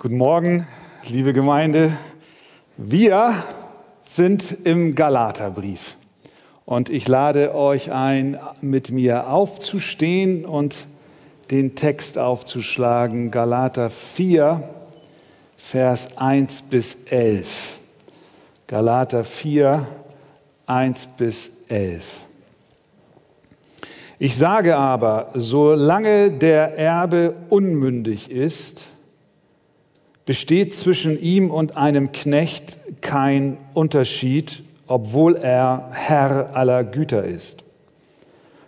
Guten Morgen, liebe Gemeinde. Wir sind im Galaterbrief und ich lade euch ein, mit mir aufzustehen und den Text aufzuschlagen. Galater 4, Vers 1 bis 11. Galater 4, 1 bis 11. Ich sage aber, solange der Erbe unmündig ist, besteht zwischen ihm und einem Knecht kein Unterschied, obwohl er Herr aller Güter ist,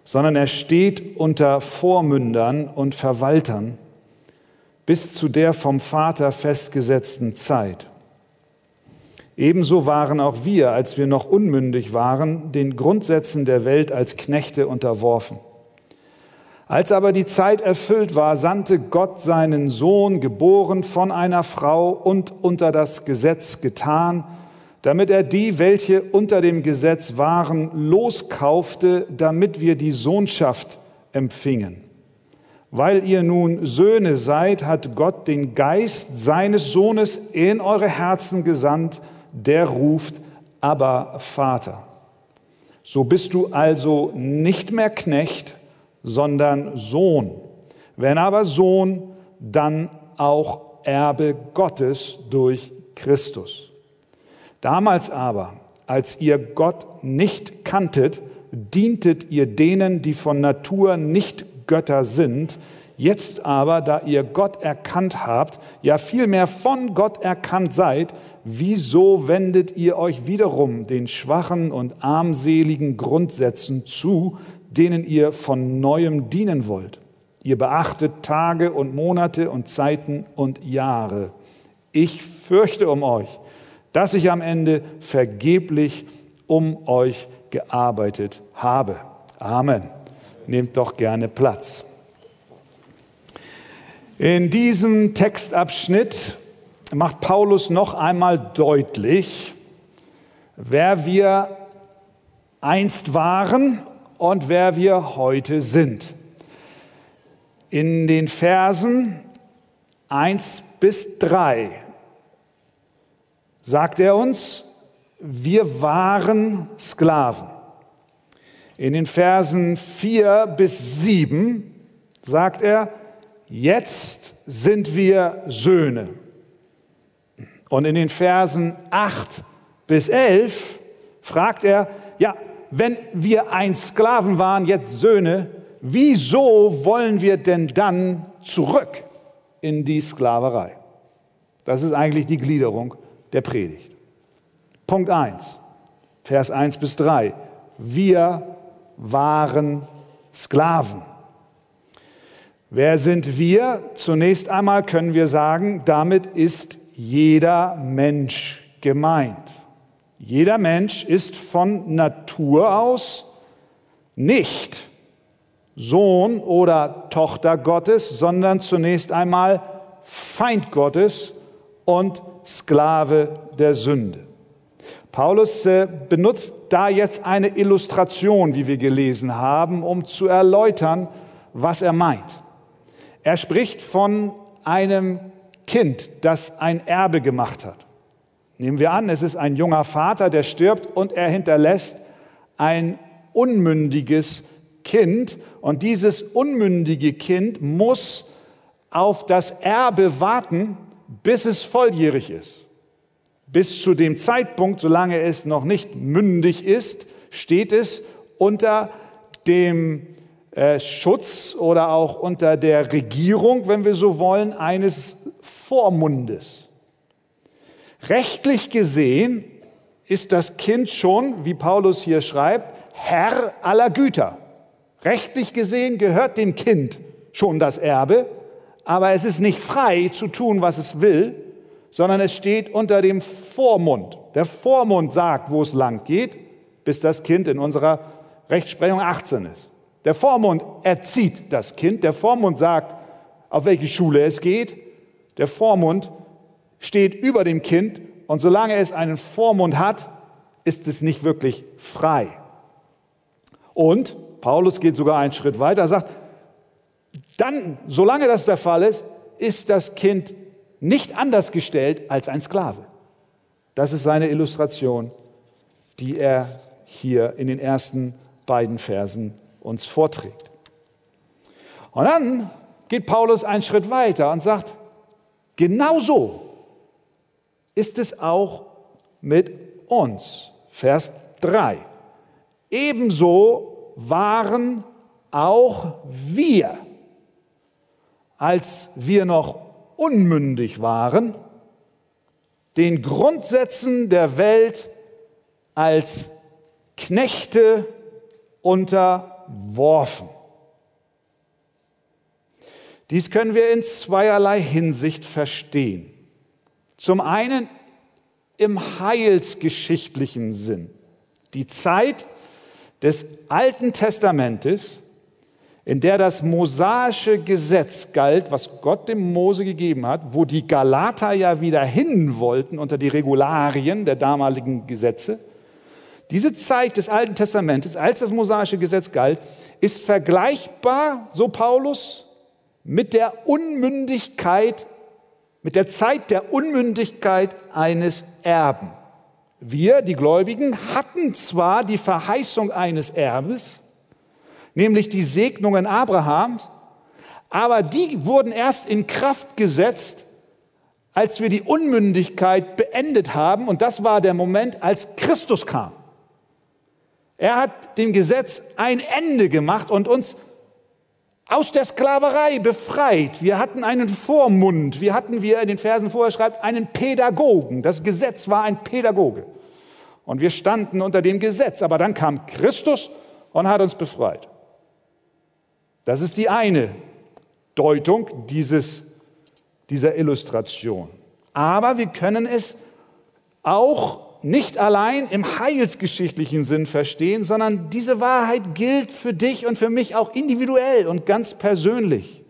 sondern er steht unter Vormündern und Verwaltern bis zu der vom Vater festgesetzten Zeit. Ebenso waren auch wir, als wir noch unmündig waren, den Grundsätzen der Welt als Knechte unterworfen. Als aber die Zeit erfüllt war, sandte Gott seinen Sohn, geboren von einer Frau und unter das Gesetz getan, damit er die, welche unter dem Gesetz waren, loskaufte, damit wir die Sohnschaft empfingen. Weil ihr nun Söhne seid, hat Gott den Geist seines Sohnes in eure Herzen gesandt, der ruft, aber Vater. So bist du also nicht mehr Knecht, sondern Sohn. Wenn aber Sohn, dann auch Erbe Gottes durch Christus. Damals aber, als ihr Gott nicht kanntet, dientet ihr denen, die von Natur nicht Götter sind. Jetzt aber, da ihr Gott erkannt habt, ja vielmehr von Gott erkannt seid, wieso wendet ihr euch wiederum den schwachen und armseligen Grundsätzen zu, denen ihr von neuem dienen wollt. Ihr beachtet Tage und Monate und Zeiten und Jahre. Ich fürchte um euch, dass ich am Ende vergeblich um euch gearbeitet habe. Amen. Nehmt doch gerne Platz. In diesem Textabschnitt macht Paulus noch einmal deutlich, wer wir einst waren und wer wir heute sind. In den Versen 1 bis 3 sagt er uns, wir waren Sklaven. In den Versen 4 bis 7 sagt er, jetzt sind wir Söhne. Und in den Versen 8 bis 11 fragt er, ja, wenn wir einst Sklaven waren, jetzt Söhne, wieso wollen wir denn dann zurück in die Sklaverei? Das ist eigentlich die Gliederung der Predigt. Punkt 1, Vers 1 bis 3. Wir waren Sklaven. Wer sind wir? Zunächst einmal können wir sagen, damit ist jeder Mensch gemeint. Jeder Mensch ist von Natur aus nicht Sohn oder Tochter Gottes, sondern zunächst einmal Feind Gottes und Sklave der Sünde. Paulus äh, benutzt da jetzt eine Illustration, wie wir gelesen haben, um zu erläutern, was er meint. Er spricht von einem Kind, das ein Erbe gemacht hat. Nehmen wir an, es ist ein junger Vater, der stirbt und er hinterlässt ein unmündiges Kind. Und dieses unmündige Kind muss auf das Erbe warten, bis es volljährig ist. Bis zu dem Zeitpunkt, solange es noch nicht mündig ist, steht es unter dem äh, Schutz oder auch unter der Regierung, wenn wir so wollen, eines Vormundes. Rechtlich gesehen ist das Kind schon, wie Paulus hier schreibt, Herr aller Güter. Rechtlich gesehen gehört dem Kind schon das Erbe, aber es ist nicht frei zu tun, was es will, sondern es steht unter dem Vormund. Der Vormund sagt, wo es lang geht, bis das Kind in unserer Rechtsprechung 18 ist. Der Vormund erzieht das Kind, der Vormund sagt, auf welche Schule es geht, der Vormund steht über dem Kind und solange es einen Vormund hat, ist es nicht wirklich frei. Und Paulus geht sogar einen Schritt weiter, sagt, dann, solange das der Fall ist, ist das Kind nicht anders gestellt als ein Sklave. Das ist seine Illustration, die er hier in den ersten beiden Versen uns vorträgt. Und dann geht Paulus einen Schritt weiter und sagt, genauso ist es auch mit uns. Vers 3. Ebenso waren auch wir, als wir noch unmündig waren, den Grundsätzen der Welt als Knechte unterworfen. Dies können wir in zweierlei Hinsicht verstehen. Zum einen im heilsgeschichtlichen Sinn. Die Zeit des Alten Testamentes, in der das mosaische Gesetz galt, was Gott dem Mose gegeben hat, wo die Galater ja wieder hin wollten unter die Regularien der damaligen Gesetze. Diese Zeit des Alten Testamentes, als das mosaische Gesetz galt, ist vergleichbar, so Paulus, mit der Unmündigkeit mit der Zeit der Unmündigkeit eines Erben. Wir, die Gläubigen, hatten zwar die Verheißung eines Erbes, nämlich die Segnungen Abrahams, aber die wurden erst in Kraft gesetzt, als wir die Unmündigkeit beendet haben. Und das war der Moment, als Christus kam. Er hat dem Gesetz ein Ende gemacht und uns aus der Sklaverei befreit. Wir hatten einen Vormund. Wir hatten, wie er in den Versen vorher schreibt, einen Pädagogen. Das Gesetz war ein Pädagoge. Und wir standen unter dem Gesetz. Aber dann kam Christus und hat uns befreit. Das ist die eine Deutung dieses, dieser Illustration. Aber wir können es auch nicht allein im heilsgeschichtlichen Sinn verstehen, sondern diese Wahrheit gilt für dich und für mich auch individuell und ganz persönlich.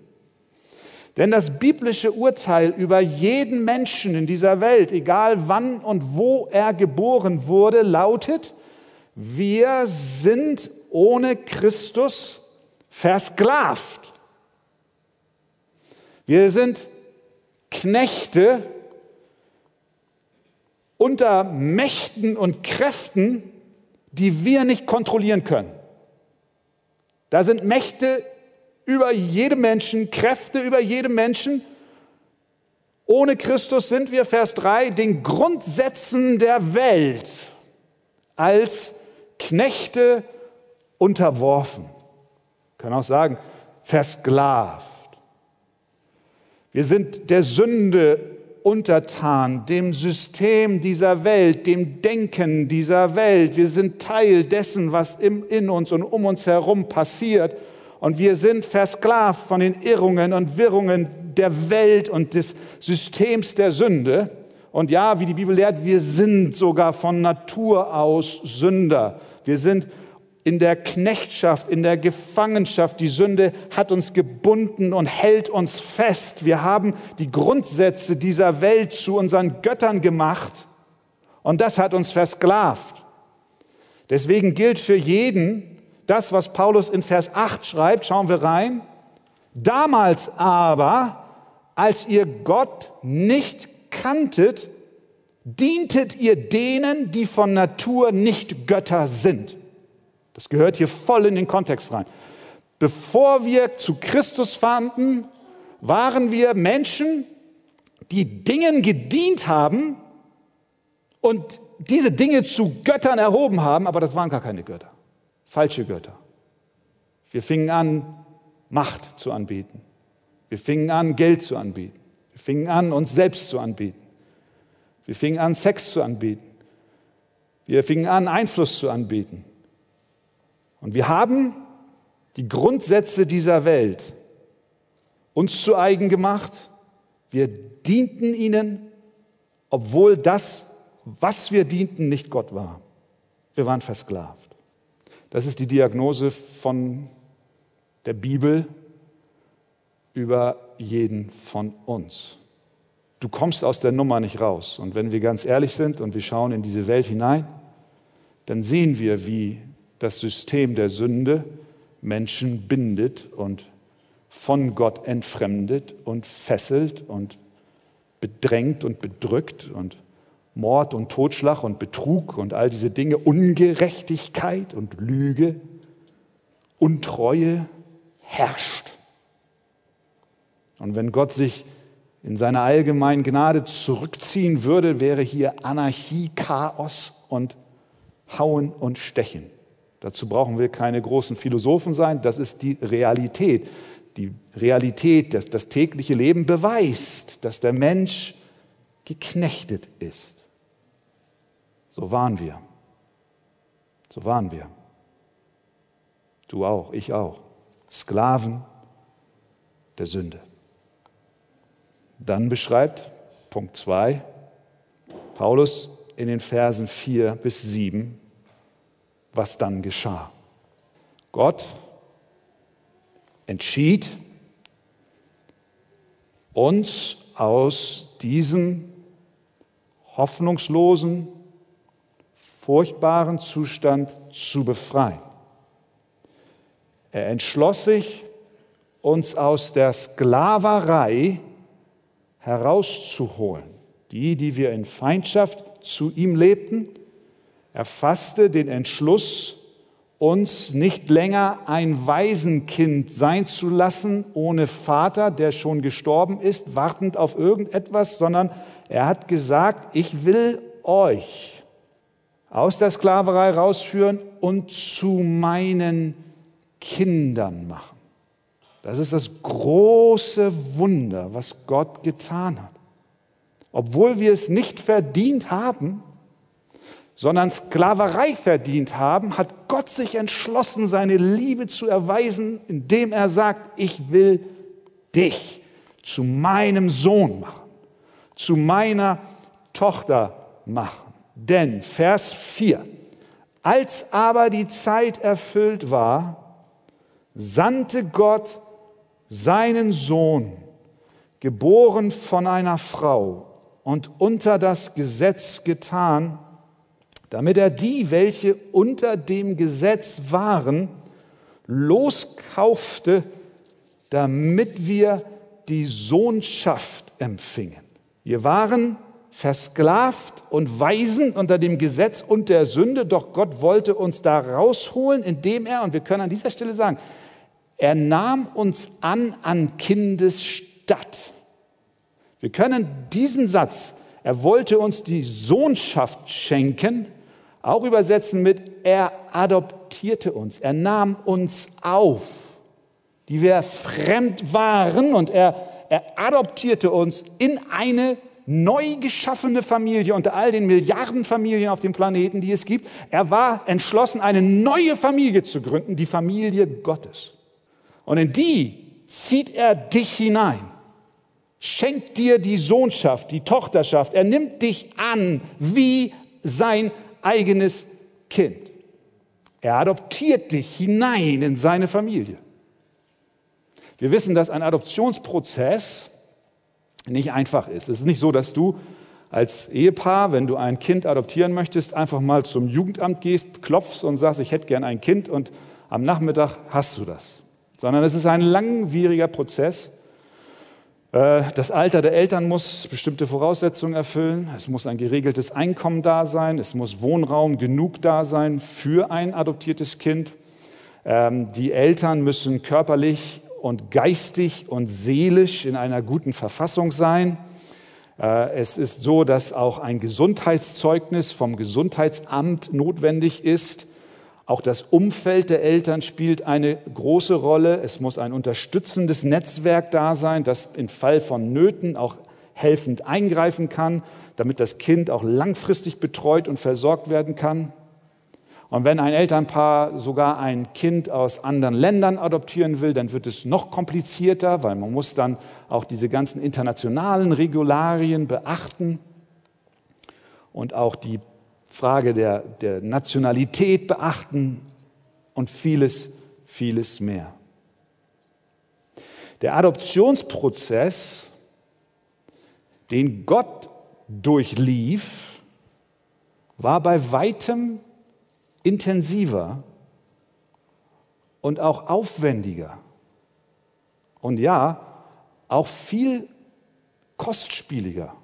Denn das biblische Urteil über jeden Menschen in dieser Welt, egal wann und wo er geboren wurde, lautet, wir sind ohne Christus versklavt. Wir sind Knechte unter Mächten und Kräften, die wir nicht kontrollieren können. Da sind Mächte über jedem Menschen, Kräfte über jedem Menschen. Ohne Christus sind wir, Vers 3, den Grundsätzen der Welt als Knechte unterworfen. Wir können auch sagen, versklavt. Wir sind der Sünde untertan, dem System dieser Welt, dem Denken dieser Welt. Wir sind Teil dessen, was in uns und um uns herum passiert. Und wir sind versklavt von den Irrungen und Wirrungen der Welt und des Systems der Sünde. Und ja, wie die Bibel lehrt, wir sind sogar von Natur aus Sünder. Wir sind in der Knechtschaft, in der Gefangenschaft. Die Sünde hat uns gebunden und hält uns fest. Wir haben die Grundsätze dieser Welt zu unseren Göttern gemacht und das hat uns versklavt. Deswegen gilt für jeden das, was Paulus in Vers 8 schreibt, schauen wir rein. Damals aber, als ihr Gott nicht kanntet, dientet ihr denen, die von Natur nicht Götter sind. Das gehört hier voll in den Kontext rein. Bevor wir zu Christus fanden, waren wir Menschen, die Dingen gedient haben und diese Dinge zu Göttern erhoben haben, aber das waren gar keine Götter, falsche Götter. Wir fingen an, Macht zu anbieten. Wir fingen an, Geld zu anbieten. Wir fingen an, uns selbst zu anbieten. Wir fingen an, Sex zu anbieten. Wir fingen an, Einfluss zu anbieten. Und wir haben die Grundsätze dieser Welt uns zu eigen gemacht. Wir dienten ihnen, obwohl das, was wir dienten, nicht Gott war. Wir waren versklavt. Das ist die Diagnose von der Bibel über jeden von uns. Du kommst aus der Nummer nicht raus. Und wenn wir ganz ehrlich sind und wir schauen in diese Welt hinein, dann sehen wir, wie das System der Sünde Menschen bindet und von Gott entfremdet und fesselt und bedrängt und bedrückt und Mord und Totschlag und Betrug und all diese Dinge, Ungerechtigkeit und Lüge, Untreue herrscht. Und wenn Gott sich in seiner allgemeinen Gnade zurückziehen würde, wäre hier Anarchie, Chaos und Hauen und Stechen. Dazu brauchen wir keine großen Philosophen sein, das ist die Realität. Die Realität, das, das tägliche Leben beweist, dass der Mensch geknechtet ist. So waren wir. So waren wir. Du auch, ich auch. Sklaven der Sünde. Dann beschreibt Punkt 2 Paulus in den Versen 4 bis 7, was dann geschah. Gott entschied, uns aus diesem hoffnungslosen, furchtbaren Zustand zu befreien. Er entschloss sich, uns aus der Sklaverei herauszuholen. Die, die wir in Feindschaft zu ihm lebten, er fasste den Entschluss, uns nicht länger ein Waisenkind sein zu lassen, ohne Vater, der schon gestorben ist, wartend auf irgendetwas, sondern er hat gesagt, ich will euch aus der Sklaverei rausführen und zu meinen Kindern machen. Das ist das große Wunder, was Gott getan hat. Obwohl wir es nicht verdient haben, sondern Sklaverei verdient haben, hat Gott sich entschlossen, seine Liebe zu erweisen, indem er sagt, ich will dich zu meinem Sohn machen, zu meiner Tochter machen. Denn, Vers 4, als aber die Zeit erfüllt war, sandte Gott seinen Sohn, geboren von einer Frau und unter das Gesetz getan, damit er die, welche unter dem Gesetz waren, loskaufte, damit wir die Sohnschaft empfingen. Wir waren versklavt und weisen unter dem Gesetz und der Sünde, doch Gott wollte uns da rausholen, indem er, und wir können an dieser Stelle sagen, er nahm uns an an Kindesstatt. Wir können diesen Satz, er wollte uns die Sohnschaft schenken, auch übersetzen mit, er adoptierte uns, er nahm uns auf, die wir fremd waren und er, er adoptierte uns in eine neu geschaffene Familie unter all den Milliarden Familien auf dem Planeten, die es gibt. Er war entschlossen, eine neue Familie zu gründen, die Familie Gottes. Und in die zieht er dich hinein, schenkt dir die Sohnschaft, die Tochterschaft. Er nimmt dich an wie sein eigenes Kind. Er adoptiert dich hinein in seine Familie. Wir wissen, dass ein Adoptionsprozess nicht einfach ist. Es ist nicht so, dass du als Ehepaar, wenn du ein Kind adoptieren möchtest, einfach mal zum Jugendamt gehst, klopfst und sagst, ich hätte gern ein Kind und am Nachmittag hast du das sondern es ist ein langwieriger Prozess. Äh, das Alter der Eltern muss bestimmte Voraussetzungen erfüllen. Es muss ein geregeltes Einkommen da sein. Es muss Wohnraum genug da sein für ein adoptiertes Kind. Ähm, die Eltern müssen körperlich und geistig und seelisch in einer guten Verfassung sein. Äh, es ist so, dass auch ein Gesundheitszeugnis vom Gesundheitsamt notwendig ist. Auch das Umfeld der Eltern spielt eine große Rolle. Es muss ein unterstützendes Netzwerk da sein, das im Fall von Nöten auch helfend eingreifen kann, damit das Kind auch langfristig betreut und versorgt werden kann. Und wenn ein Elternpaar sogar ein Kind aus anderen Ländern adoptieren will, dann wird es noch komplizierter, weil man muss dann auch diese ganzen internationalen Regularien beachten und auch die Frage der, der Nationalität beachten und vieles, vieles mehr. Der Adoptionsprozess, den Gott durchlief, war bei weitem intensiver und auch aufwendiger und ja, auch viel kostspieliger.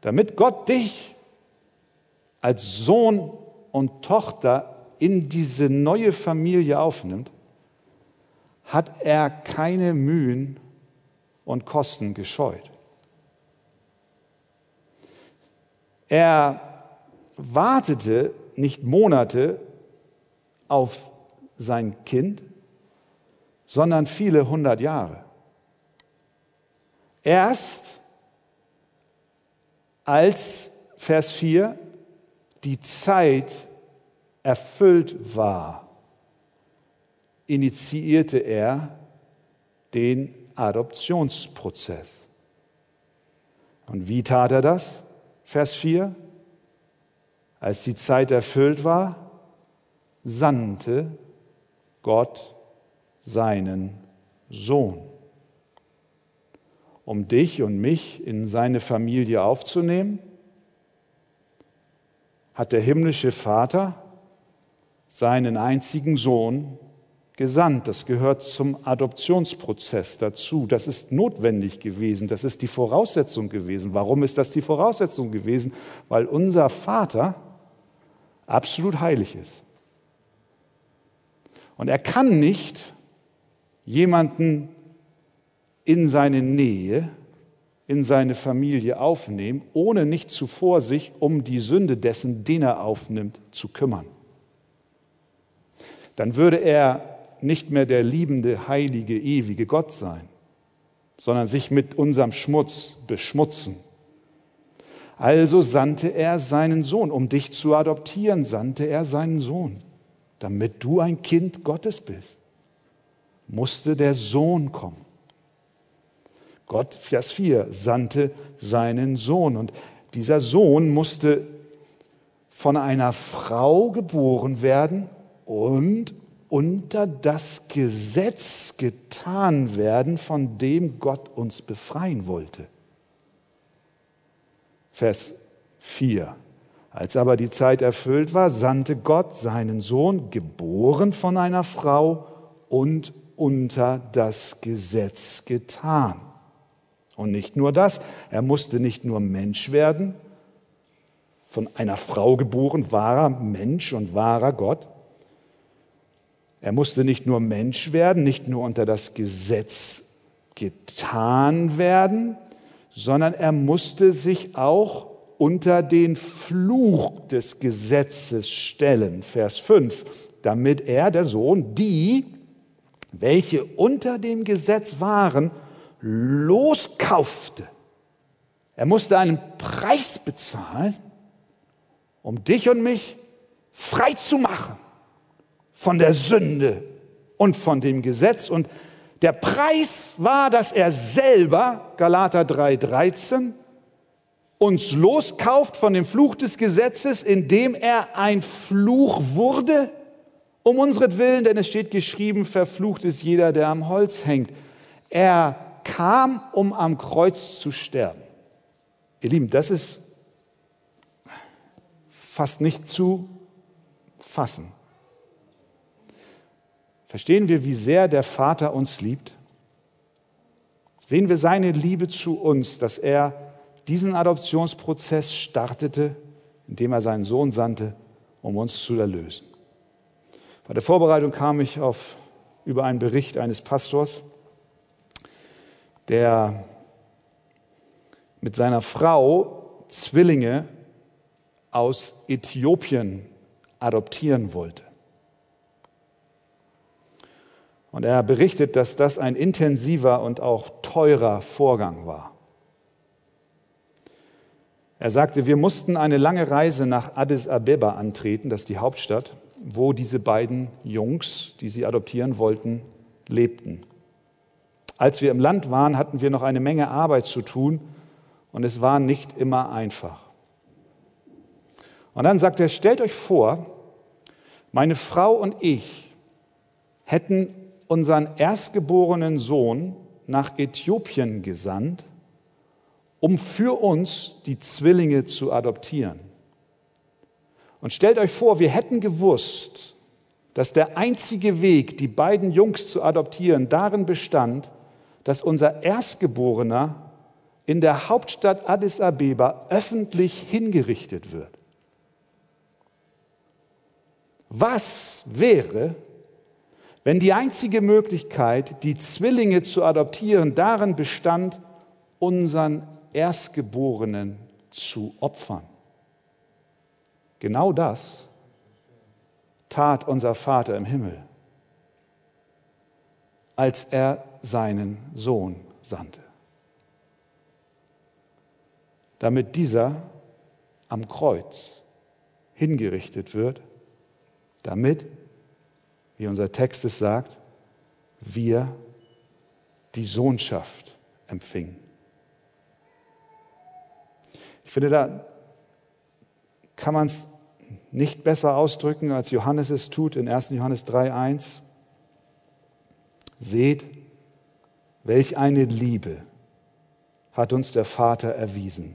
Damit Gott dich als Sohn und Tochter in diese neue Familie aufnimmt, hat er keine Mühen und Kosten gescheut. Er wartete nicht Monate auf sein Kind, sondern viele hundert Jahre. Erst als Vers 4 die Zeit erfüllt war, initiierte er den Adoptionsprozess. Und wie tat er das? Vers 4. Als die Zeit erfüllt war, sandte Gott seinen Sohn, um dich und mich in seine Familie aufzunehmen, hat der himmlische Vater seinen einzigen Sohn gesandt. Das gehört zum Adoptionsprozess dazu. Das ist notwendig gewesen. Das ist die Voraussetzung gewesen. Warum ist das die Voraussetzung gewesen? Weil unser Vater absolut heilig ist. Und er kann nicht jemanden in seine Nähe, in seine Familie aufnehmen, ohne nicht zuvor sich um die Sünde dessen, den er aufnimmt, zu kümmern. Dann würde er nicht mehr der liebende, heilige, ewige Gott sein, sondern sich mit unserem Schmutz beschmutzen. Also sandte er seinen Sohn, um dich zu adoptieren, sandte er seinen Sohn, damit du ein Kind Gottes bist. Musste der Sohn kommen. Gott, Vers 4, sandte seinen Sohn und dieser Sohn musste von einer Frau geboren werden und unter das Gesetz getan werden, von dem Gott uns befreien wollte. Vers 4. Als aber die Zeit erfüllt war, sandte Gott seinen Sohn, geboren von einer Frau und unter das Gesetz getan. Und nicht nur das, er musste nicht nur Mensch werden, von einer Frau geboren, wahrer Mensch und wahrer Gott, er musste nicht nur Mensch werden, nicht nur unter das Gesetz getan werden, sondern er musste sich auch unter den Fluch des Gesetzes stellen. Vers 5, damit er, der Sohn, die, welche unter dem Gesetz waren, loskaufte. Er musste einen Preis bezahlen, um dich und mich frei zu machen von der Sünde und von dem Gesetz. Und der Preis war, dass er selber, Galater 3,13, uns loskauft von dem Fluch des Gesetzes, indem er ein Fluch wurde, um unseren denn es steht geschrieben, verflucht ist jeder, der am Holz hängt. Er kam, um am Kreuz zu sterben. Ihr Lieben, das ist fast nicht zu fassen. Verstehen wir, wie sehr der Vater uns liebt? Sehen wir seine Liebe zu uns, dass er diesen Adoptionsprozess startete, indem er seinen Sohn sandte, um uns zu erlösen. Bei der Vorbereitung kam ich auf, über einen Bericht eines Pastors, der mit seiner Frau Zwillinge aus Äthiopien adoptieren wollte. Und er berichtet, dass das ein intensiver und auch teurer Vorgang war. Er sagte, wir mussten eine lange Reise nach Addis Abeba antreten, das ist die Hauptstadt, wo diese beiden Jungs, die sie adoptieren wollten, lebten. Als wir im Land waren, hatten wir noch eine Menge Arbeit zu tun und es war nicht immer einfach. Und dann sagt er, stellt euch vor, meine Frau und ich hätten unseren erstgeborenen Sohn nach Äthiopien gesandt, um für uns die Zwillinge zu adoptieren. Und stellt euch vor, wir hätten gewusst, dass der einzige Weg, die beiden Jungs zu adoptieren, darin bestand, dass unser Erstgeborener in der Hauptstadt Addis Abeba öffentlich hingerichtet wird. Was wäre, wenn die einzige Möglichkeit, die Zwillinge zu adoptieren, darin bestand, unseren Erstgeborenen zu opfern? Genau das tat unser Vater im Himmel, als er seinen Sohn sandte, damit dieser am Kreuz hingerichtet wird damit, wie unser Text es sagt, wir die Sohnschaft empfingen. Ich finde, da kann man es nicht besser ausdrücken, als Johannes es tut in 1. Johannes 3.1. Seht, welch eine Liebe hat uns der Vater erwiesen,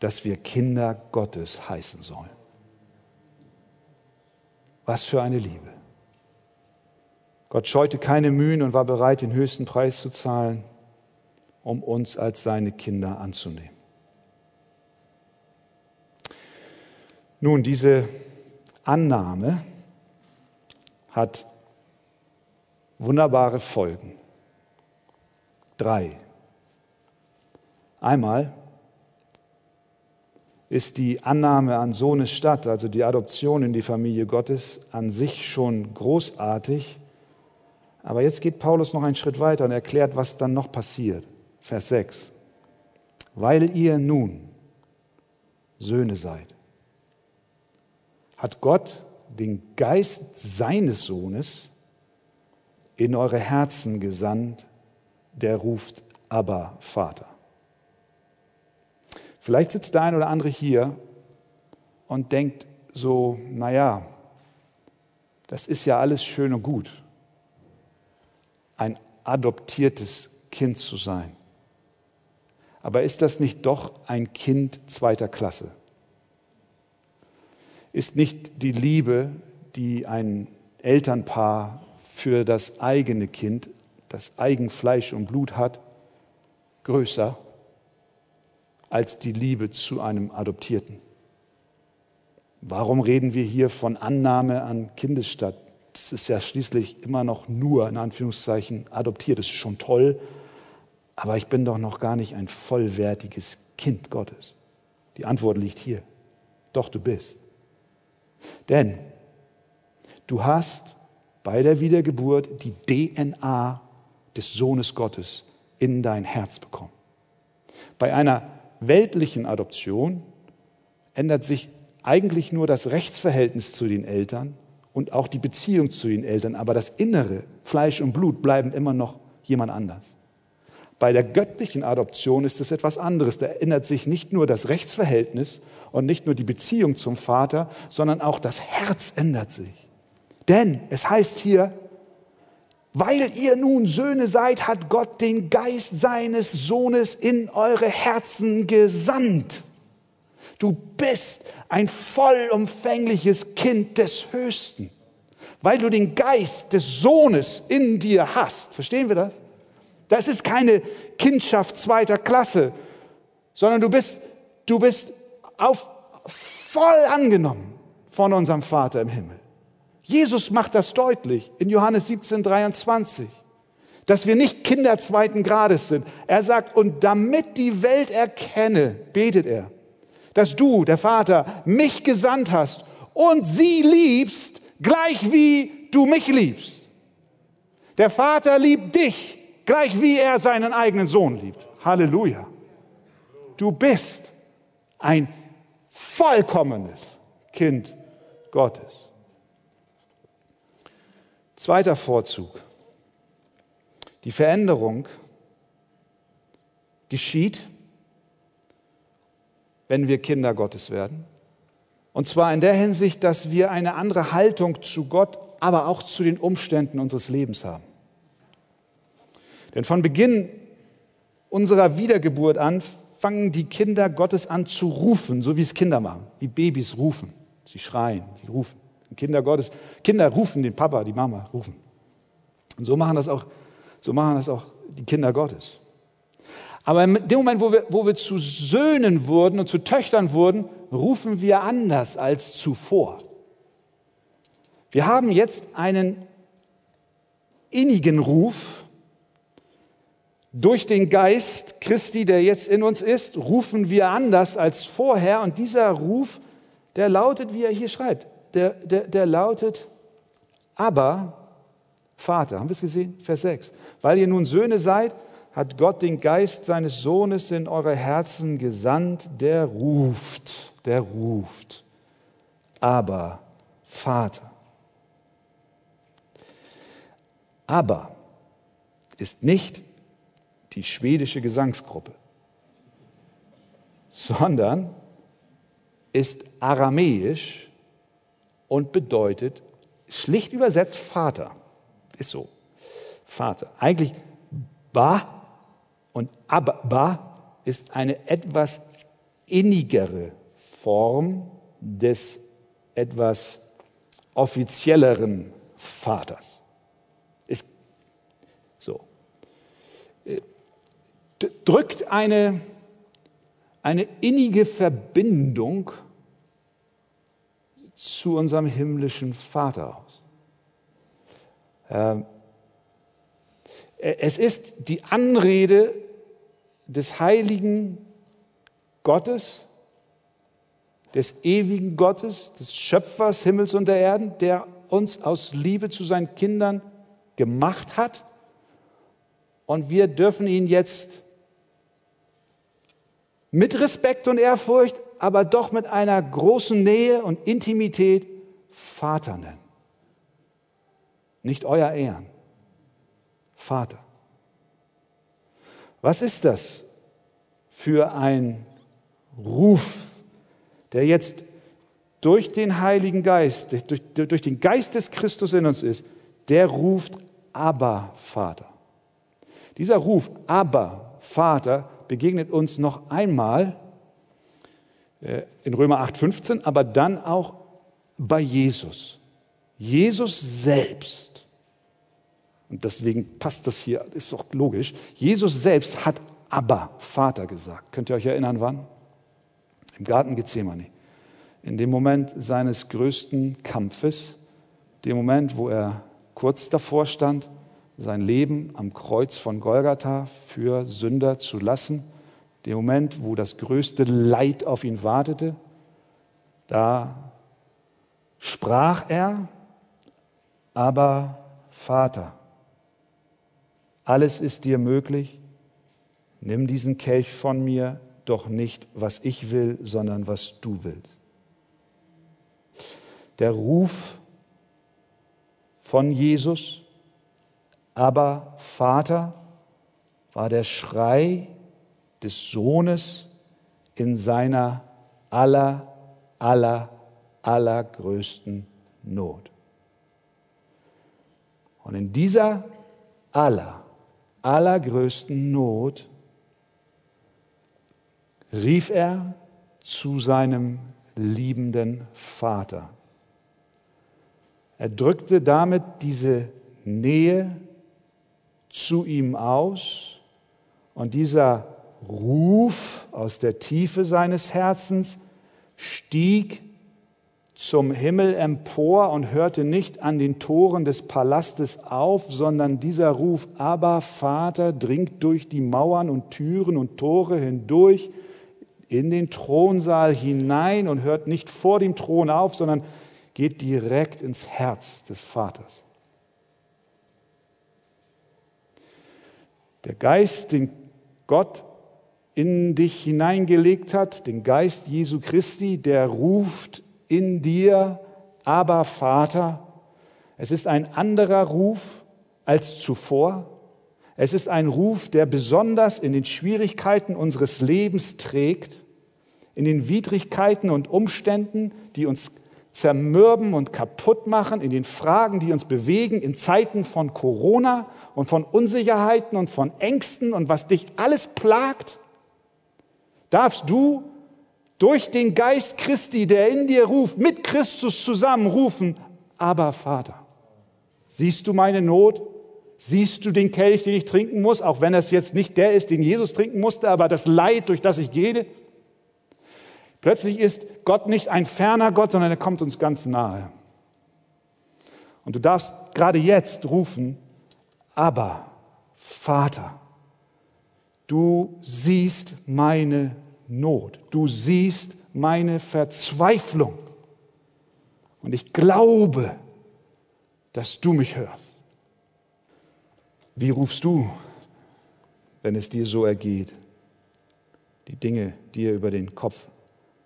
dass wir Kinder Gottes heißen sollen. Was für eine Liebe. Gott scheute keine Mühen und war bereit, den höchsten Preis zu zahlen, um uns als seine Kinder anzunehmen. Nun, diese Annahme hat wunderbare Folgen. Drei. Einmal ist die Annahme an Sohnes statt, also die Adoption in die Familie Gottes, an sich schon großartig. Aber jetzt geht Paulus noch einen Schritt weiter und erklärt, was dann noch passiert. Vers 6. Weil ihr nun Söhne seid, hat Gott den Geist seines Sohnes in eure Herzen gesandt, der ruft aber Vater. Vielleicht sitzt der ein oder andere hier und denkt so, naja, das ist ja alles schön und gut, ein adoptiertes Kind zu sein. Aber ist das nicht doch ein Kind zweiter Klasse? Ist nicht die Liebe, die ein Elternpaar für das eigene Kind, das Eigenfleisch und Blut hat, größer als die Liebe zu einem Adoptierten. Warum reden wir hier von Annahme an Kindesstatt? Das ist ja schließlich immer noch nur, in Anführungszeichen, adoptiert. Das ist schon toll, aber ich bin doch noch gar nicht ein vollwertiges Kind Gottes. Die Antwort liegt hier. Doch du bist. Denn du hast bei der Wiedergeburt die DNA des Sohnes Gottes in dein Herz bekommen. Bei einer weltlichen Adoption ändert sich eigentlich nur das Rechtsverhältnis zu den Eltern und auch die Beziehung zu den Eltern, aber das Innere, Fleisch und Blut bleiben immer noch jemand anders. Bei der göttlichen Adoption ist es etwas anderes. Da ändert sich nicht nur das Rechtsverhältnis und nicht nur die Beziehung zum Vater, sondern auch das Herz ändert sich. Denn es heißt hier, weil ihr nun Söhne seid, hat Gott den Geist seines Sohnes in eure Herzen gesandt. Du bist ein vollumfängliches Kind des Höchsten, weil du den Geist des Sohnes in dir hast. Verstehen wir das? Das ist keine Kindschaft zweiter Klasse, sondern du bist, du bist auf, voll angenommen von unserem Vater im Himmel. Jesus macht das deutlich in Johannes 17, 23, dass wir nicht Kinder zweiten Grades sind. Er sagt, und damit die Welt erkenne, betet er, dass du, der Vater, mich gesandt hast und sie liebst, gleich wie du mich liebst. Der Vater liebt dich, gleich wie er seinen eigenen Sohn liebt. Halleluja. Du bist ein vollkommenes Kind Gottes. Zweiter Vorzug. Die Veränderung geschieht, wenn wir Kinder Gottes werden. Und zwar in der Hinsicht, dass wir eine andere Haltung zu Gott, aber auch zu den Umständen unseres Lebens haben. Denn von Beginn unserer Wiedergeburt an fangen die Kinder Gottes an zu rufen, so wie es Kinder machen, wie Babys rufen. Sie schreien, sie rufen. Kinder Gottes, Kinder rufen den Papa, die Mama rufen. Und so machen das auch, so machen das auch die Kinder Gottes. Aber in dem Moment, wo wir, wo wir zu Söhnen wurden und zu Töchtern wurden, rufen wir anders als zuvor. Wir haben jetzt einen innigen Ruf. Durch den Geist Christi, der jetzt in uns ist, rufen wir anders als vorher. Und dieser Ruf, der lautet, wie er hier schreibt, der, der, der lautet, aber Vater. Haben wir es gesehen? Vers 6. Weil ihr nun Söhne seid, hat Gott den Geist seines Sohnes in eure Herzen gesandt, der ruft, der ruft. Aber Vater. Aber ist nicht die schwedische Gesangsgruppe, sondern ist aramäisch und bedeutet schlicht übersetzt Vater. Ist so. Vater. Eigentlich Ba und Abba ist eine etwas innigere Form des etwas offizielleren Vaters. Ist so. Äh, drückt eine, eine innige Verbindung zu unserem himmlischen Vater aus. Ähm, es ist die Anrede des heiligen Gottes, des ewigen Gottes, des Schöpfers Himmels und der Erden, der uns aus Liebe zu seinen Kindern gemacht hat. Und wir dürfen ihn jetzt mit Respekt und Ehrfurcht, aber doch mit einer großen Nähe und Intimität Vater nennen. Nicht euer Ehren, Vater. Was ist das für ein Ruf, der jetzt durch den Heiligen Geist, durch, durch den Geist des Christus in uns ist, der ruft aber Vater. Dieser Ruf aber Vater begegnet uns noch einmal in Römer 8:15, aber dann auch bei Jesus. Jesus selbst. Und deswegen passt das hier, ist doch logisch. Jesus selbst hat aber Vater gesagt. Könnt ihr euch erinnern, wann? Im Garten Gethsemane. In dem Moment seines größten Kampfes, dem Moment, wo er kurz davor stand, sein Leben am Kreuz von Golgatha für Sünder zu lassen, der Moment, wo das größte Leid auf ihn wartete, da sprach er, aber Vater, alles ist dir möglich, nimm diesen Kelch von mir, doch nicht, was ich will, sondern was du willst. Der Ruf von Jesus, aber Vater war der Schrei des Sohnes in seiner aller, aller, allergrößten Not. Und in dieser aller, allergrößten Not rief er zu seinem liebenden Vater. Er drückte damit diese Nähe zu ihm aus und dieser Ruf aus der Tiefe seines Herzens stieg zum Himmel empor und hörte nicht an den Toren des Palastes auf, sondern dieser Ruf, aber Vater, dringt durch die Mauern und Türen und Tore hindurch in den Thronsaal hinein und hört nicht vor dem Thron auf, sondern geht direkt ins Herz des Vaters. Der Geist, den Gott in dich hineingelegt hat, den Geist Jesu Christi, der ruft in dir, aber Vater. Es ist ein anderer Ruf als zuvor. Es ist ein Ruf, der besonders in den Schwierigkeiten unseres Lebens trägt, in den Widrigkeiten und Umständen, die uns zermürben und kaputt machen, in den Fragen, die uns bewegen, in Zeiten von Corona und von Unsicherheiten und von Ängsten und was dich alles plagt, darfst du durch den Geist Christi, der in dir ruft, mit Christus zusammen rufen, aber Vater, siehst du meine Not? Siehst du den Kelch, den ich trinken muss, auch wenn es jetzt nicht der ist, den Jesus trinken musste, aber das Leid, durch das ich gehe? Plötzlich ist Gott nicht ein ferner Gott, sondern er kommt uns ganz nahe. Und du darfst gerade jetzt rufen, aber Vater, du siehst meine Not, du siehst meine Verzweiflung. Und ich glaube, dass du mich hörst. Wie rufst du, wenn es dir so ergeht? Die Dinge dir über den Kopf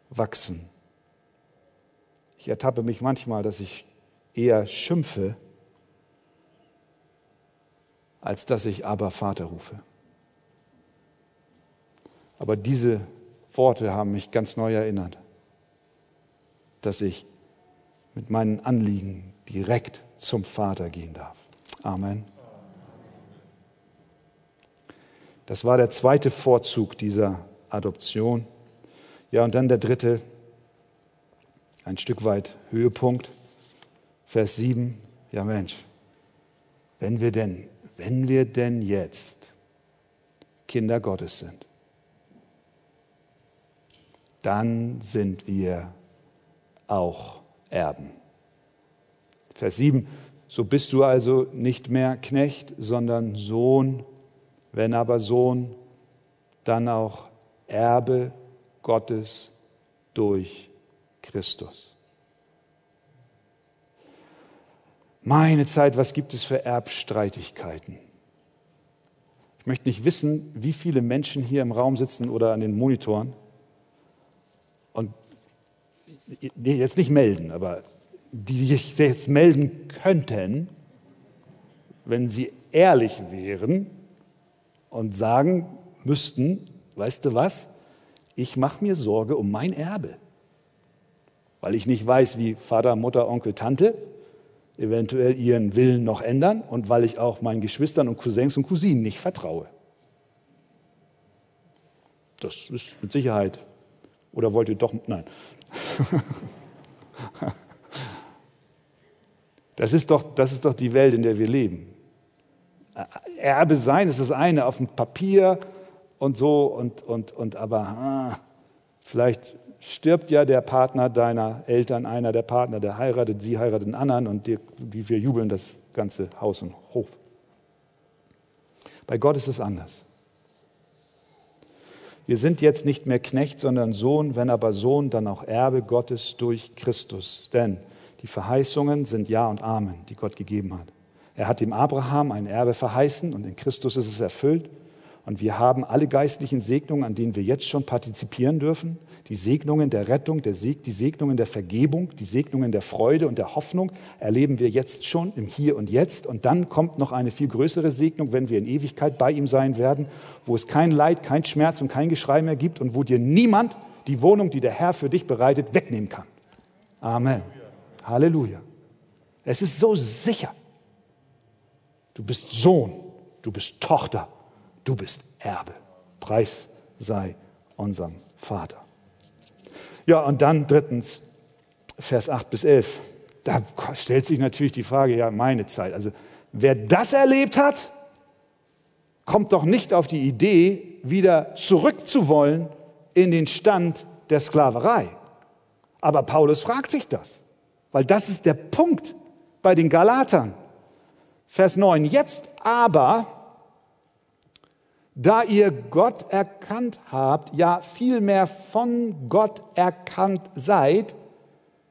wachsen. Ich ertappe mich manchmal, dass ich eher schimpfe, als dass ich aber Vater rufe. Aber diese Worte haben mich ganz neu erinnert, dass ich mit meinen Anliegen direkt zum Vater gehen darf. Amen. Das war der zweite Vorzug dieser Adoption. Ja, und dann der dritte, ein Stück weit Höhepunkt, Vers 7. Ja, Mensch, wenn wir denn, wenn wir denn jetzt Kinder Gottes sind, dann sind wir auch Erben. Vers 7, so bist du also nicht mehr Knecht, sondern Sohn wenn aber Sohn, dann auch Erbe Gottes durch Christus. Meine Zeit, was gibt es für Erbstreitigkeiten? Ich möchte nicht wissen, wie viele Menschen hier im Raum sitzen oder an den Monitoren und jetzt nicht melden, aber die sich jetzt melden könnten, wenn sie ehrlich wären und sagen müssten, weißt du was, ich mache mir Sorge um mein Erbe, weil ich nicht weiß, wie Vater, Mutter, Onkel, Tante eventuell ihren Willen noch ändern und weil ich auch meinen Geschwistern und Cousins und Cousinen nicht vertraue. Das ist mit Sicherheit. Oder wollt ihr doch, nein. Das ist, doch, das ist doch die Welt, in der wir leben. Erbe sein ist das eine auf dem Papier und so, und, und, und aber ah, vielleicht stirbt ja der Partner deiner Eltern, einer der Partner, der heiratet, sie heiratet einen anderen und die, wir jubeln das ganze Haus und Hof. Bei Gott ist es anders. Wir sind jetzt nicht mehr Knecht, sondern Sohn, wenn aber Sohn, dann auch Erbe Gottes durch Christus. Denn die Verheißungen sind Ja und Amen, die Gott gegeben hat. Er hat dem Abraham ein Erbe verheißen und in Christus ist es erfüllt. Und wir haben alle geistlichen Segnungen, an denen wir jetzt schon partizipieren dürfen. Die Segnungen der Rettung, der Seg die Segnungen der Vergebung, die Segnungen der Freude und der Hoffnung erleben wir jetzt schon im Hier und Jetzt. Und dann kommt noch eine viel größere Segnung, wenn wir in Ewigkeit bei ihm sein werden, wo es kein Leid, kein Schmerz und kein Geschrei mehr gibt und wo dir niemand die Wohnung, die der Herr für dich bereitet, wegnehmen kann. Amen. Halleluja. Es ist so sicher. Du bist Sohn, du bist Tochter, du bist Erbe. Preis sei unserem Vater. Ja, und dann drittens, Vers 8 bis 11. Da stellt sich natürlich die Frage, ja, meine Zeit. Also, wer das erlebt hat, kommt doch nicht auf die Idee, wieder zurückzuwollen in den Stand der Sklaverei. Aber Paulus fragt sich das, weil das ist der Punkt bei den Galatern. Vers 9. Jetzt aber, da ihr Gott erkannt habt, ja vielmehr von Gott erkannt seid,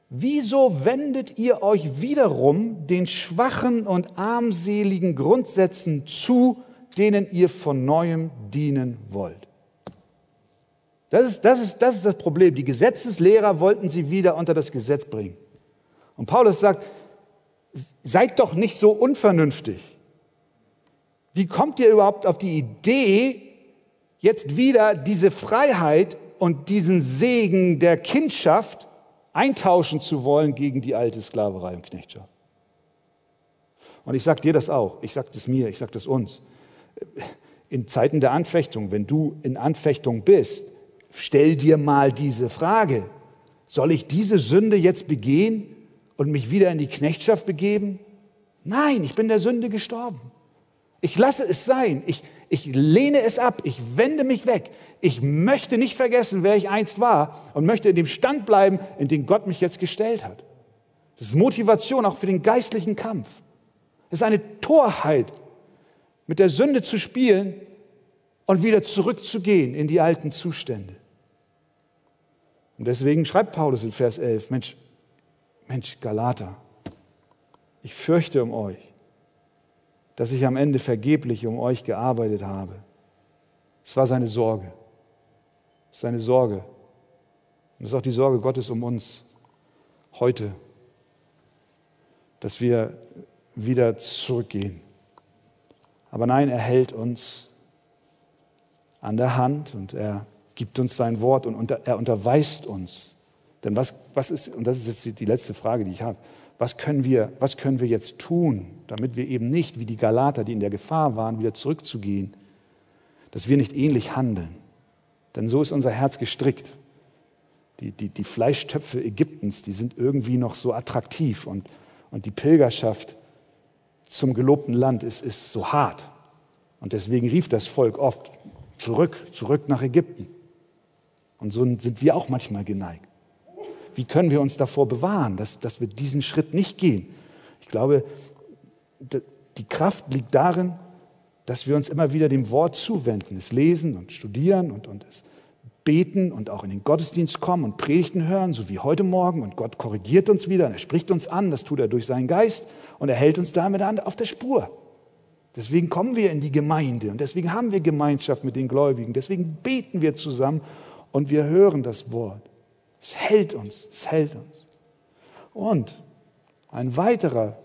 wieso wendet ihr euch wiederum den schwachen und armseligen Grundsätzen zu, denen ihr von neuem dienen wollt? Das ist, das, ist, das ist das Problem. Die Gesetzeslehrer wollten sie wieder unter das Gesetz bringen. Und Paulus sagt, seid doch nicht so unvernünftig. Wie kommt ihr überhaupt auf die Idee, jetzt wieder diese Freiheit und diesen Segen der Kindschaft eintauschen zu wollen gegen die alte Sklaverei und Knechtschaft? Und ich sage dir das auch, ich sage das mir, ich sage das uns. In Zeiten der Anfechtung, wenn du in Anfechtung bist, stell dir mal diese Frage, soll ich diese Sünde jetzt begehen, und mich wieder in die Knechtschaft begeben? Nein, ich bin der Sünde gestorben. Ich lasse es sein. Ich, ich lehne es ab. Ich wende mich weg. Ich möchte nicht vergessen, wer ich einst war und möchte in dem Stand bleiben, in den Gott mich jetzt gestellt hat. Das ist Motivation auch für den geistlichen Kampf. Es ist eine Torheit, mit der Sünde zu spielen und wieder zurückzugehen in die alten Zustände. Und deswegen schreibt Paulus in Vers 11, Mensch, Mensch, Galater, ich fürchte um euch, dass ich am Ende vergeblich um euch gearbeitet habe. Es war seine Sorge. Seine Sorge. Und es ist auch die Sorge Gottes um uns heute, dass wir wieder zurückgehen. Aber nein, er hält uns an der Hand und er gibt uns sein Wort und er unterweist uns. Denn was, was ist, und das ist jetzt die letzte Frage, die ich habe, was können, wir, was können wir jetzt tun, damit wir eben nicht, wie die Galater, die in der Gefahr waren, wieder zurückzugehen, dass wir nicht ähnlich handeln. Denn so ist unser Herz gestrickt. Die, die, die Fleischtöpfe Ägyptens, die sind irgendwie noch so attraktiv und, und die Pilgerschaft zum gelobten Land ist, ist so hart. Und deswegen rief das Volk oft zurück, zurück nach Ägypten. Und so sind wir auch manchmal geneigt. Wie können wir uns davor bewahren, dass, dass wir diesen Schritt nicht gehen? Ich glaube, die Kraft liegt darin, dass wir uns immer wieder dem Wort zuwenden, es lesen und studieren und, und es beten und auch in den Gottesdienst kommen und Predigten hören, so wie heute Morgen. Und Gott korrigiert uns wieder und er spricht uns an, das tut er durch seinen Geist und er hält uns damit auf der Spur. Deswegen kommen wir in die Gemeinde und deswegen haben wir Gemeinschaft mit den Gläubigen, deswegen beten wir zusammen und wir hören das Wort. Es hält uns, es hält uns. Und ein weiterer,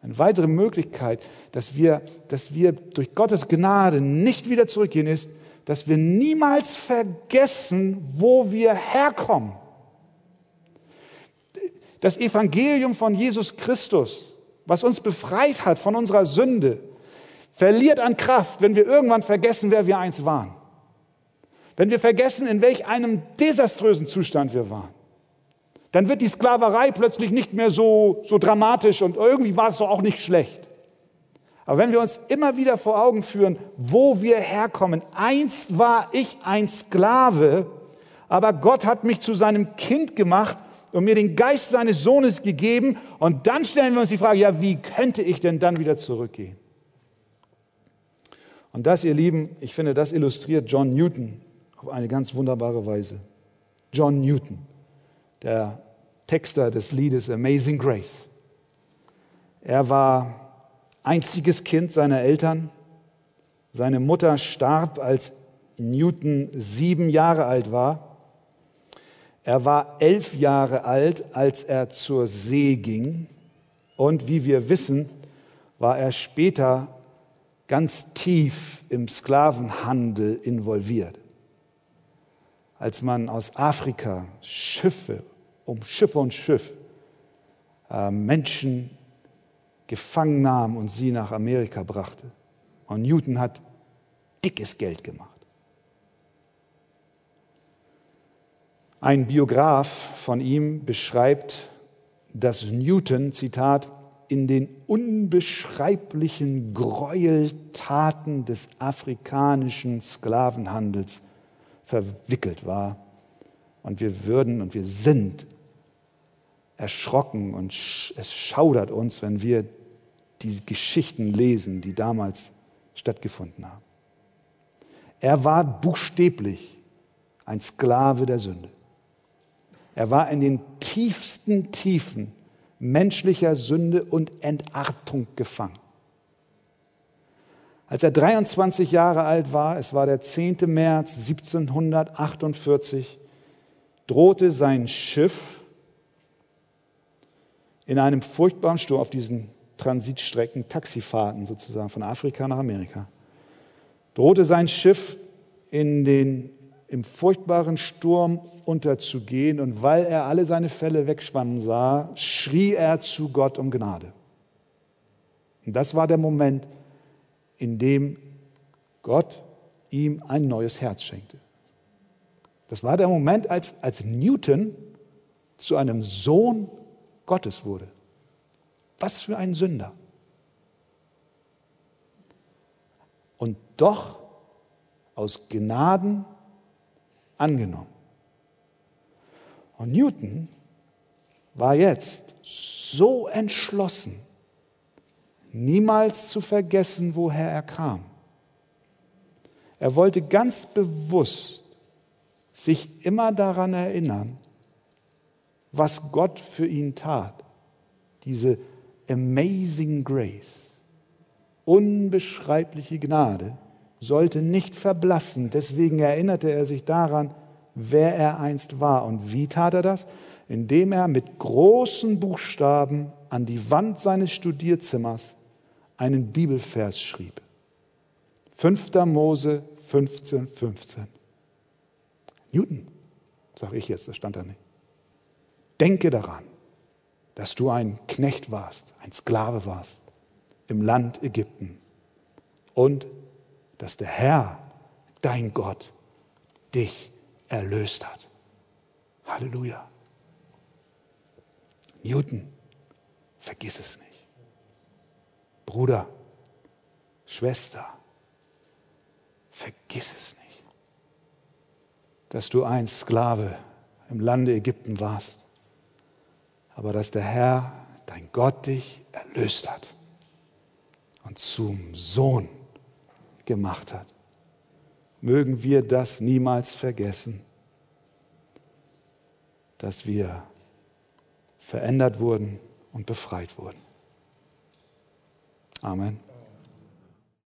eine weitere Möglichkeit, dass wir, dass wir durch Gottes Gnade nicht wieder zurückgehen, ist, dass wir niemals vergessen, wo wir herkommen. Das Evangelium von Jesus Christus, was uns befreit hat von unserer Sünde, verliert an Kraft, wenn wir irgendwann vergessen, wer wir einst waren. Wenn wir vergessen, in welch einem desaströsen Zustand wir waren, dann wird die Sklaverei plötzlich nicht mehr so, so dramatisch und irgendwie war es doch auch nicht schlecht. Aber wenn wir uns immer wieder vor Augen führen, wo wir herkommen, einst war ich ein Sklave, aber Gott hat mich zu seinem Kind gemacht und mir den Geist seines Sohnes gegeben. Und dann stellen wir uns die Frage, ja, wie könnte ich denn dann wieder zurückgehen? Und das, ihr Lieben, ich finde, das illustriert John Newton auf eine ganz wunderbare Weise. John Newton, der Texter des Liedes Amazing Grace. Er war einziges Kind seiner Eltern. Seine Mutter starb, als Newton sieben Jahre alt war. Er war elf Jahre alt, als er zur See ging. Und wie wir wissen, war er später ganz tief im Sklavenhandel involviert als man aus Afrika Schiffe um Schiffe und Schiff äh, Menschen gefangen nahm und sie nach Amerika brachte. Und Newton hat dickes Geld gemacht. Ein Biograf von ihm beschreibt, dass Newton, Zitat, in den unbeschreiblichen Gräueltaten des afrikanischen Sklavenhandels verwickelt war. Und wir würden und wir sind erschrocken und es schaudert uns, wenn wir die Geschichten lesen, die damals stattgefunden haben. Er war buchstäblich ein Sklave der Sünde. Er war in den tiefsten Tiefen menschlicher Sünde und Entartung gefangen. Als er 23 Jahre alt war, es war der 10. März 1748, drohte sein Schiff in einem furchtbaren Sturm auf diesen Transitstrecken, Taxifahrten sozusagen von Afrika nach Amerika, drohte sein Schiff in den, im furchtbaren Sturm unterzugehen und weil er alle seine Fälle wegschwammen sah, schrie er zu Gott um Gnade. Und das war der Moment, in dem Gott ihm ein neues Herz schenkte. Das war der Moment, als, als Newton zu einem Sohn Gottes wurde. Was für ein Sünder. und doch aus Gnaden angenommen. Und Newton war jetzt so entschlossen, niemals zu vergessen, woher er kam. Er wollte ganz bewusst sich immer daran erinnern, was Gott für ihn tat. Diese amazing grace, unbeschreibliche Gnade, sollte nicht verblassen. Deswegen erinnerte er sich daran, wer er einst war. Und wie tat er das? Indem er mit großen Buchstaben an die Wand seines Studierzimmers einen Bibelvers schrieb. 5. Mose 15, 15. Newton, sage ich jetzt, das stand da nicht. Denke daran, dass du ein Knecht warst, ein Sklave warst im Land Ägypten und dass der Herr, dein Gott, dich erlöst hat. Halleluja. Newton, vergiss es nicht. Bruder, Schwester, vergiss es nicht, dass du ein Sklave im Lande Ägypten warst, aber dass der Herr, dein Gott, dich erlöst hat und zum Sohn gemacht hat. Mögen wir das niemals vergessen, dass wir verändert wurden und befreit wurden. Amen.